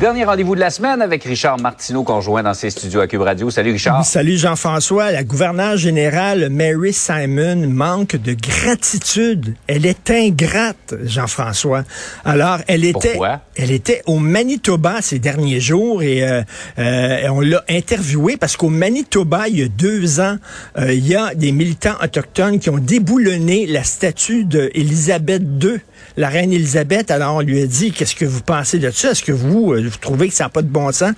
Dernier rendez-vous de la semaine avec Richard Martineau qu'on rejoint dans ses studios à Cube Radio. Salut Richard. Salut Jean-François. La gouverneure générale Mary Simon manque de gratitude. Elle est ingrate, Jean-François. Alors, elle était, Pourquoi? elle était au Manitoba ces derniers jours et euh, euh, on l'a interviewée parce qu'au Manitoba, il y a deux ans, euh, il y a des militants autochtones qui ont déboulonné la statue d'Élisabeth II, la reine Élisabeth. Alors, on lui a dit, qu'est-ce que vous pensez de ça? Est-ce que vous, euh, vous trouvez que ça n'a pas de bon sens?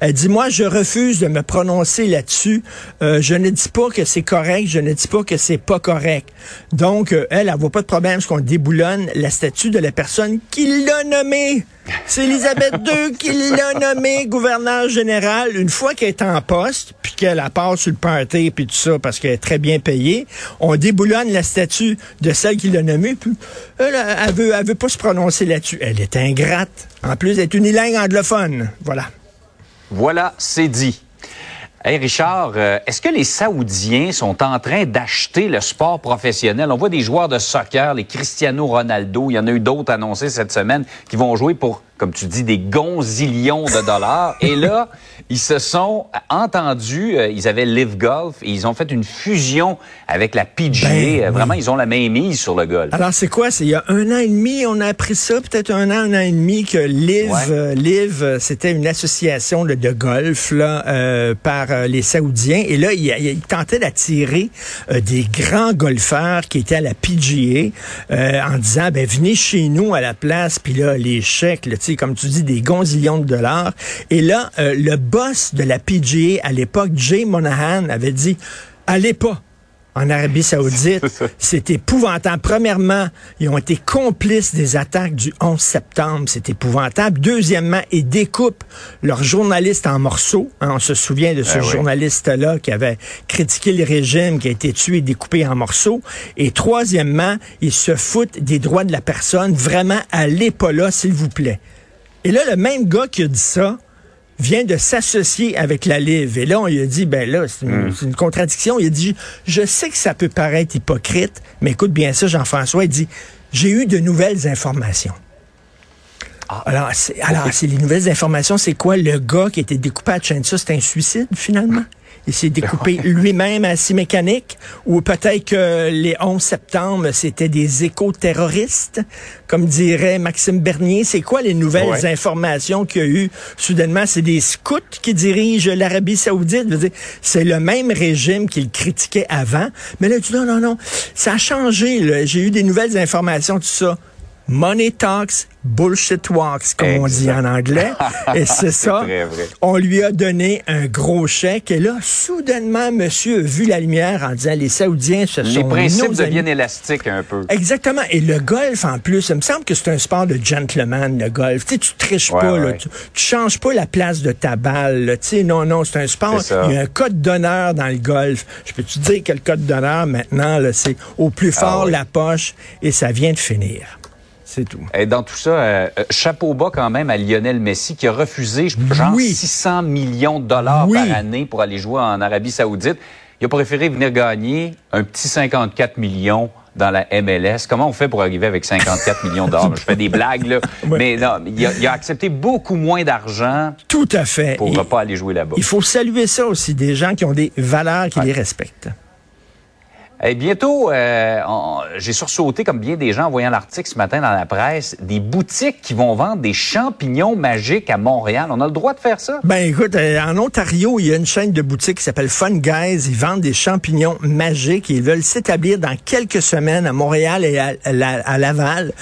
Elle dit, moi, je refuse de me prononcer là-dessus. Euh, je ne dis pas que c'est correct, je ne dis pas que c'est pas correct. Donc, euh, elle, elle pas de problème parce qu'on déboulonne la statue de la personne qui l'a nommée. C'est Elisabeth II qui l'a nommée gouverneur général. Une fois qu'elle est en poste, puis qu'elle a part sur le party puis tout ça, parce qu'elle est très bien payée, on déboulonne la statue de celle qui l'a nommée, puis elle, elle veut, elle veut pas se prononcer là-dessus. Elle est ingrate. En plus, elle est unilingue anglophone. Voilà. Voilà, c'est dit. Hey Richard, euh, est-ce que les Saoudiens sont en train d'acheter le sport professionnel? On voit des joueurs de soccer, les Cristiano Ronaldo, il y en a eu d'autres annoncés cette semaine qui vont jouer pour, comme tu dis, des gonzillions de dollars. et là, ils se sont entendus, euh, ils avaient Live Golf et ils ont fait une fusion avec la PGA. Ben, Vraiment, oui. ils ont la main mise sur le golf. Alors, c'est quoi? C'est il y a un an et demi, on a appris ça, peut-être un an, un an et demi, que Live, Ouais. euh, Live, euh, c'était une association là, de golf là, euh, par les Saoudiens. Et là, il, il tentait d'attirer des grands golfeurs qui étaient à la PGA en disant, ben venez chez nous à la place. Puis là, les chèques, là, tu comme tu dis, des gonzillions de dollars. Et là, euh, le boss de la PGA à l'époque, Jay Monahan, avait dit, allez pas en Arabie Saoudite. C'est épouvantable. Premièrement, ils ont été complices des attaques du 11 septembre. C'est épouvantable. Deuxièmement, ils découpent leurs journalistes en morceaux. Hein, on se souvient de ce Ah oui. journaliste-là qui avait critiqué le régime, qui a été tué et découpé en morceaux. Et troisièmement, ils se foutent des droits de la personne. Vraiment, allez pas là, s'il vous plaît. Et là, le même gars qui a dit ça, vient de s'associer avec la Live. Et là, on lui a dit, ben là, c'est une, une contradiction. Il a dit, je sais que ça peut paraître hypocrite, mais écoute bien ça, Jean-François, il dit, j'ai eu de nouvelles informations. Alors, c'est, alors, c'est les nouvelles informations, c'est quoi? Le gars qui a été découpé à Chensa, c'est un suicide, finalement? Il s'est découpé lui-même à scie mécanique? Ou peut-être que les 11 septembre, c'était des éco-terroristes? Comme dirait Maxime Bernier, c'est quoi les nouvelles Ouais. informations qu'il y a eu? Soudainement, c'est des scouts qui dirigent l'Arabie Saoudite. C'est le même régime qu'il critiquait avant. Mais là, tu dis, non, non, non, ça a changé. J'ai eu des nouvelles informations, tout ça. Money talks, bullshit walks, comme on dit en anglais. Et c'est ça. très vrai. On lui a donné un gros chèque. Et là, soudainement, monsieur a vu la lumière en disant les Saoudiens, ce Les sont principes nos amis. deviennent élastiques un peu. Exactement. Et le golf, en plus, il me semble que c'est un sport de gentleman, le golf. Tu sais, tu triches Ouais, pas, là. Tu, tu changes pas la place de ta balle, là. Tu sais, non, non, c'est un sport. Il y a un code d'honneur dans le golf. Je peux te dire que le code d'honneur, maintenant, là, c'est au plus fort Ah ouais. la poche et ça vient de finir. C'est tout. Et dans tout ça, euh, euh, chapeau bas quand même à Lionel Messi qui a refusé genre Oui. 600 millions de dollars Oui. par année pour aller jouer en Arabie Saoudite. Il a préféré venir gagner un petit 54 millions dans la MLS. Comment on fait pour arriver avec 54 millions dollars? Je fais des blagues, là. Ouais. Mais non, il a, il a accepté beaucoup moins d'argent Tout à fait. pour ne pas aller jouer là-bas. il faut saluer ça aussi, des gens qui ont des valeurs qui les respectent. Eh, bientôt, euh, j'ai sursauté, comme bien des gens en voyant l'article ce matin dans la presse, des boutiques qui vont vendre des champignons magiques à Montréal. On a le droit de faire ça? Ben écoute, euh, en Ontario, il y a une chaîne de boutiques qui s'appelle Fun Guys. Ils vendent des champignons magiques. Ils veulent s'établir dans quelques semaines à Montréal et à Laval.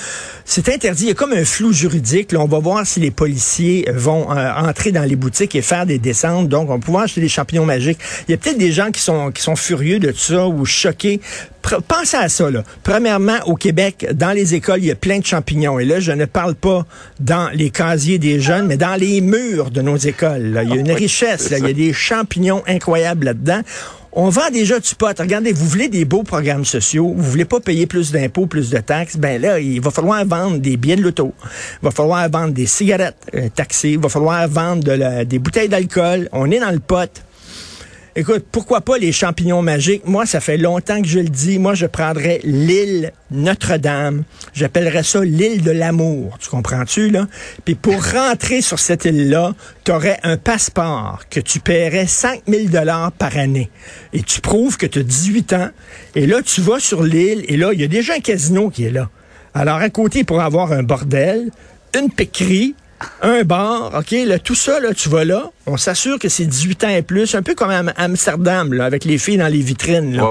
C'est interdit. Il y a comme un flou juridique. Là, on va voir si les policiers vont euh, entrer dans les boutiques et faire des descentes. Donc, on va pouvoir acheter des champignons magiques. Il y a peut-être des gens qui sont qui sont furieux de ça ou choqués. Pr- Pensez à ça. Là. Premièrement, au Québec, dans les écoles, il y a plein de champignons. Et là, je ne parle pas dans les casiers des jeunes, mais dans les murs de nos écoles. là. Il y a une richesse. Là. Il y a des champignons incroyables là-dedans. On vend déjà du pot. Regardez, vous voulez des beaux programmes sociaux, vous voulez pas payer plus d'impôts, plus de taxes, ben là, il va falloir vendre des billets de l'auto. Il va falloir vendre des cigarettes euh, taxées. Il va falloir vendre des bouteilles d'alcool. On est dans le pot. Écoute, pourquoi pas les champignons magiques? Moi, ça fait longtemps que je le dis. Moi, je prendrais l'île Notre-Dame. J'appellerais ça l'île de l'amour. Tu comprends-tu, là? Puis pour rentrer sur cette île-là, tu aurais un passeport que tu paierais 5000 dollars par année. Et tu prouves que tu as 18 ans. Et là, tu vas sur l'île et là, il y a déjà un casino qui est là. Alors, à côté, pour avoir un bordel, une piquerie, un bar, OK, là, tout ça, là, tu vas là, on s'assure que c'est 18 ans et plus, un peu comme à Amsterdam, là, avec les filles dans les vitrines. Là.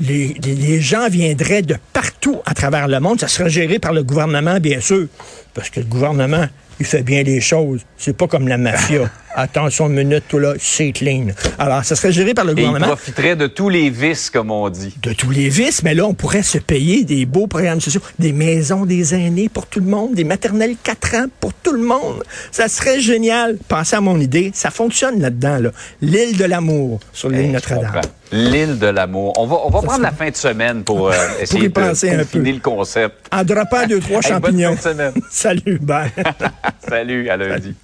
Les, les- les gens viendraient de partout à travers le monde. Ça serait géré par le gouvernement, bien sûr, parce que le gouvernement, il fait bien les choses. C'est pas comme la mafia. Attention une minute, tout là, c'est clean. Alors, ça serait géré par le Et gouvernement profiteraient de tous les vices, comme on dit. de tous les vices, mais là, on pourrait se payer des beaux programmes sociaux, des maisons des aînés pour tout le monde, des maternelles 4 ans pour tout le monde. Ça serait génial. Pensez à mon idée. Ça fonctionne là-dedans, là. L'île de l'amour sur l'île Eh, je Notre-Dame. L'île de l'amour. On va, on va prendre la fin de semaine pour euh, essayer y penser de un peu. le concept. En droppant deux, trois Hey, bonne champignons. fin de semaine. Salut, bye. Salut, à lundi.